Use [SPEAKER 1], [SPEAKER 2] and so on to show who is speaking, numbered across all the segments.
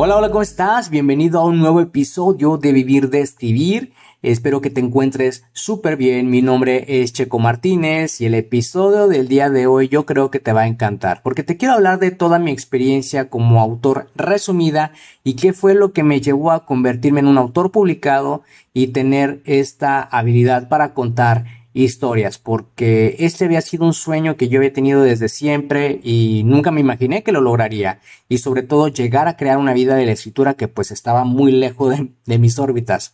[SPEAKER 1] Hola, hola, ¿cómo estás? Bienvenido a un nuevo episodio de Vivir de Escribir. Espero que te encuentres súper bien. Mi nombre es Checo Martínez y el episodio del día de hoy yo creo que te va a encantar porque te quiero hablar de toda mi experiencia como autor resumida y qué fue lo que me llevó a convertirme en un autor publicado y tener esta habilidad para contar historias, porque este había sido un sueño que yo había tenido desde siempre y nunca me imaginé que lo lograría y sobre todo llegar a crear una vida de la escritura que pues estaba muy lejos de, de mis órbitas.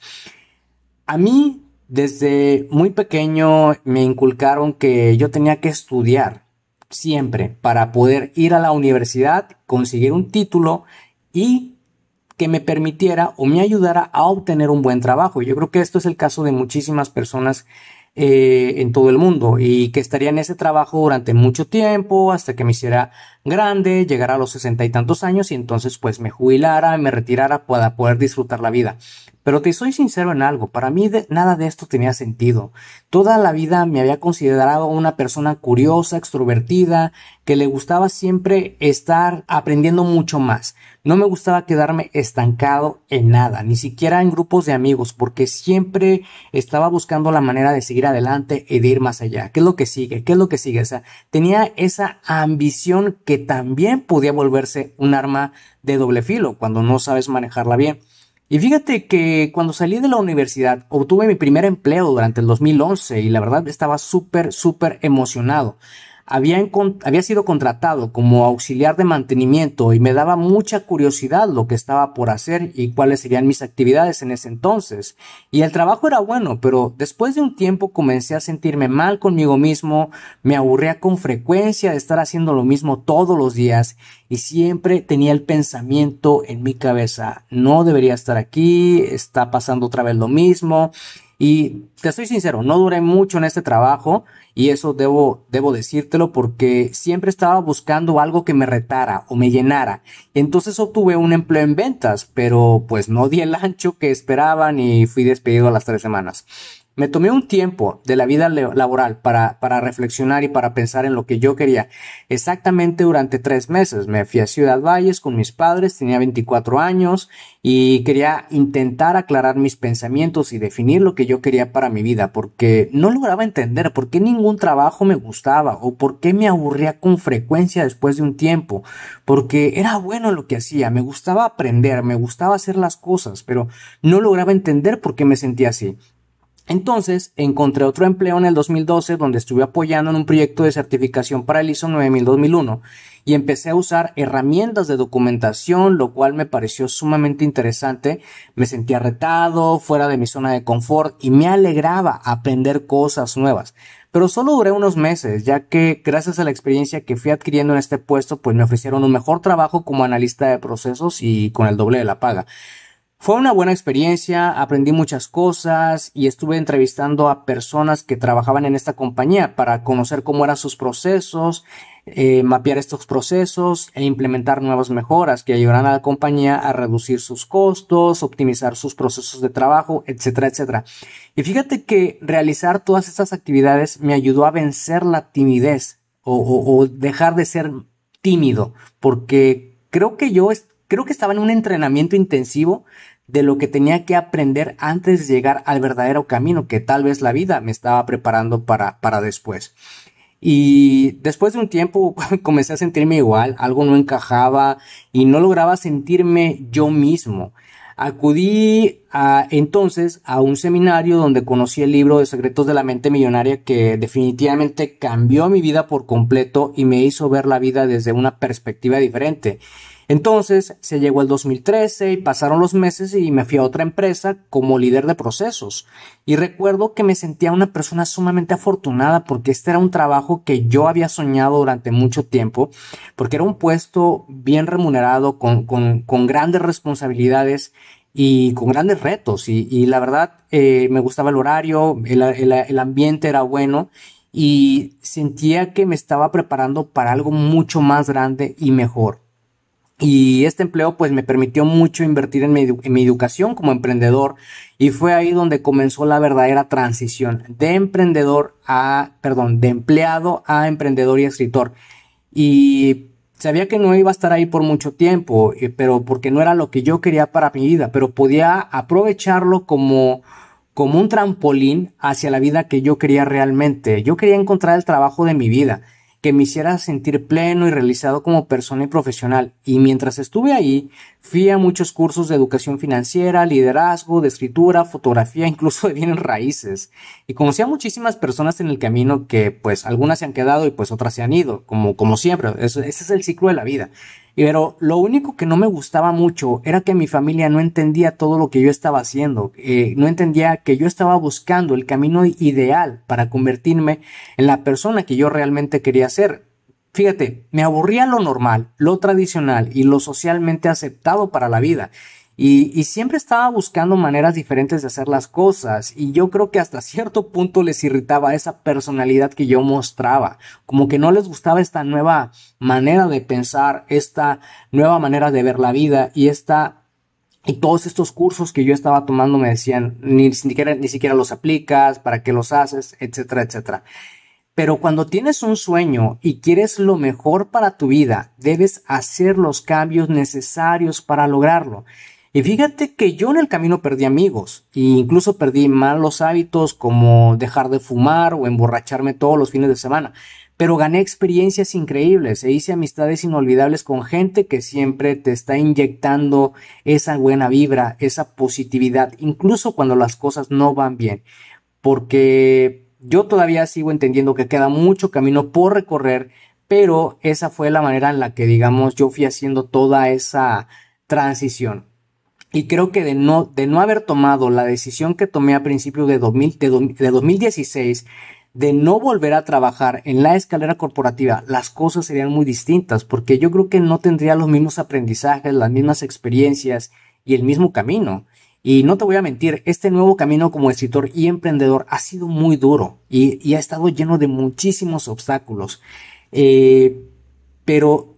[SPEAKER 1] A mí, desde muy pequeño, me inculcaron que yo tenía que estudiar siempre para poder ir a la universidad, conseguir un título y que me permitiera o me ayudara a obtener un buen trabajo. Yo creo que esto es el caso de muchísimas personas eh, en todo el mundo y que estaría en ese trabajo durante mucho tiempo hasta que me hiciera grande, llegara a los sesenta y tantos años y entonces pues me jubilara, me retirara para poder disfrutar la vida. Pero te soy sincero en algo, para mí nada de esto tenía sentido. Toda la vida me había considerado una persona curiosa, extrovertida, que le gustaba siempre estar aprendiendo mucho más. No me gustaba quedarme estancado en nada, ni siquiera en grupos de amigos, porque siempre estaba buscando la manera de seguir adelante y de ir más allá. ¿Qué es lo que sigue? ¿Qué es lo que sigue? O sea, tenía esa ambición que también podía volverse un arma de doble filo cuando no sabes manejarla bien. Y fíjate que cuando salí de la universidad obtuve mi primer empleo durante el 2011 y la verdad estaba súper, súper emocionado había, había sido contratado como auxiliar de mantenimiento y me daba mucha curiosidad lo que estaba por hacer y cuáles serían mis actividades en ese entonces. Y el trabajo era bueno, pero después de un tiempo comencé a sentirme mal conmigo mismo, me aburría con frecuencia de estar haciendo lo mismo todos los días y siempre tenía el pensamiento en mi cabeza, no debería estar aquí, está pasando otra vez lo mismo y te soy sincero, no duré mucho en este trabajo y eso debo, debo decírtelo porque siempre estaba buscando algo que me retara o me llenara. Entonces obtuve un empleo en ventas, pero pues no di el ancho que esperaban y fui despedido a las tres semanas. Me tomé un tiempo de la vida laboral para, para reflexionar y para pensar en lo que yo quería. Exactamente durante tres meses. Me fui a Ciudad Valles con mis padres, tenía 24 años y quería intentar aclarar mis pensamientos y definir lo que yo quería para mi vida, porque no lograba entender por qué ningún trabajo me gustaba o por qué me aburría con frecuencia después de un tiempo, porque era bueno lo que hacía, me gustaba aprender, me gustaba hacer las cosas, pero no lograba entender por qué me sentía así. Entonces encontré otro empleo en el 2012 donde estuve apoyando en un proyecto de certificación para el ISO 9000-2001 y empecé a usar herramientas de documentación, lo cual me pareció sumamente interesante. Me sentía retado, fuera de mi zona de confort y me alegraba aprender cosas nuevas. Pero solo duré unos meses, ya que gracias a la experiencia que fui adquiriendo en este puesto, pues me ofrecieron un mejor trabajo como analista de procesos y con el doble de la paga. Fue una buena experiencia, aprendí muchas cosas y estuve entrevistando a personas que trabajaban en esta compañía para conocer cómo eran sus procesos, eh, mapear estos procesos e implementar nuevas mejoras que ayudarán a la compañía a reducir sus costos, optimizar sus procesos de trabajo, etcétera, etcétera. Y fíjate que realizar todas estas actividades me ayudó a vencer la timidez o, o dejar de ser tímido, porque creo que yo creo que estaba en un entrenamiento intensivo de lo que tenía que aprender antes de llegar al verdadero camino que tal vez la vida me estaba preparando para, para después. Y después de un tiempo comencé a sentirme igual, algo no encajaba y no lograba sentirme yo mismo. Acudí a, entonces a un seminario donde conocí el libro de Secretos de la Mente Millonaria que definitivamente cambió mi vida por completo y me hizo ver la vida desde una perspectiva diferente. Entonces se llegó el 2013 y pasaron los meses y me fui a otra empresa como líder de procesos. Y recuerdo que me sentía una persona sumamente afortunada porque este era un trabajo que yo había soñado durante mucho tiempo, porque era un puesto bien remunerado, con, con, grandes responsabilidades y con grandes retos. Y, la verdad eh, me gustaba el horario, el, el ambiente era bueno y sentía que me estaba preparando para algo mucho más grande y mejor. Y este empleo pues me permitió mucho invertir en mi, educación como emprendedor y fue ahí donde comenzó la verdadera transición de emprendedor a, perdón, de empleado a emprendedor y escritor. Y sabía que no iba a estar ahí por mucho tiempo, eh, pero porque no era lo que yo quería para mi vida, pero podía aprovecharlo como, como un trampolín hacia la vida que yo quería realmente. Yo quería encontrar el trabajo de mi vida que me hiciera sentir pleno y realizado como persona y profesional. Y mientras estuve ahí, fui a muchos cursos de educación financiera, liderazgo, de escritura, fotografía, incluso de bienes raíces. Y conocí a muchísimas personas en el camino que pues algunas se han quedado y pues otras se han ido, como, como siempre. ese es el ciclo de la vida. Pero lo único que no me gustaba mucho era que mi familia no entendía todo lo que yo estaba haciendo, eh, no entendía que yo estaba buscando el camino ideal para convertirme en la persona que yo realmente quería ser. Fíjate, me aburría lo normal, lo tradicional y lo socialmente aceptado para la vida. Y, siempre estaba buscando maneras diferentes de hacer las cosas y yo creo que hasta cierto punto les irritaba esa personalidad que yo mostraba, como que no les gustaba esta nueva manera de pensar, esta nueva manera de ver la vida y esta y todos estos cursos que yo estaba tomando me decían ni siquiera ni siquiera los aplicas, para qué los haces, etcétera, etcétera. Pero cuando tienes un sueño y quieres lo mejor para tu vida, debes hacer los cambios necesarios para lograrlo. Y fíjate que yo en el camino perdí amigos e incluso perdí malos hábitos como dejar de fumar o emborracharme todos los fines de semana. Pero gané experiencias increíbles e hice amistades inolvidables con gente que siempre te está inyectando esa buena vibra, esa positividad, incluso cuando las cosas no van bien. Porque yo todavía sigo entendiendo que queda mucho camino por recorrer, pero esa fue la manera en la que, digamos, yo fui haciendo toda esa transición. Y creo que de no, de no haber tomado la decisión que tomé a principios de, 2000, de, 2016 de no volver a trabajar en la escalera corporativa, las cosas serían muy distintas, porque yo creo que no tendría los mismos aprendizajes, las mismas experiencias y el mismo camino. Y no te voy a mentir, este nuevo camino como escritor y emprendedor ha sido muy duro y, ha estado lleno de muchísimos obstáculos. Eh, pero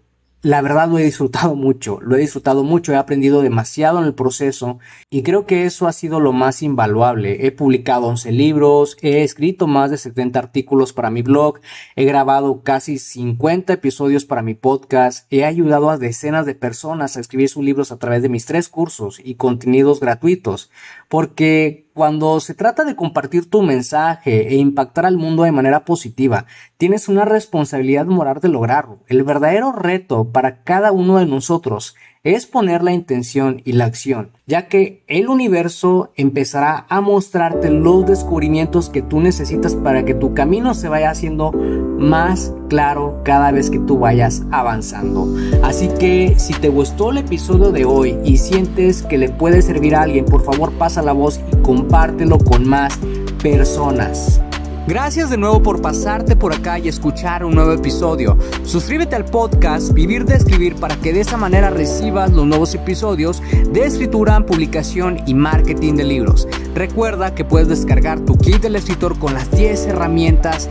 [SPEAKER 1] la verdad lo he disfrutado mucho, lo he disfrutado mucho, he aprendido demasiado en el proceso y creo que eso ha sido lo más invaluable. He publicado 11 libros, he escrito más de 70 artículos para mi blog, he grabado casi 50 episodios para mi podcast, he ayudado a decenas de personas a escribir sus libros a través de mis tres cursos y contenidos gratuitos, porque cuando se trata de compartir tu mensaje e impactar al mundo de manera positiva, tienes una responsabilidad moral de lograrlo. El verdadero reto para cada uno de nosotros es poner la intención y la acción, ya que el universo empezará a mostrarte los descubrimientos que tú necesitas para que tu camino se vaya haciendo más claro cada vez que tú vayas avanzando. Así que si te gustó el episodio de hoy y sientes que le puede servir a alguien, por favor pasa la voz y compártelo con más personas. Gracias de nuevo por pasarte por acá y escuchar un nuevo episodio. Suscríbete al podcast Vivir de Escribir para que de esa manera recibas los nuevos episodios de escritura, publicación y marketing de libros. Recuerda que puedes descargar tu kit del escritor con las 10 herramientas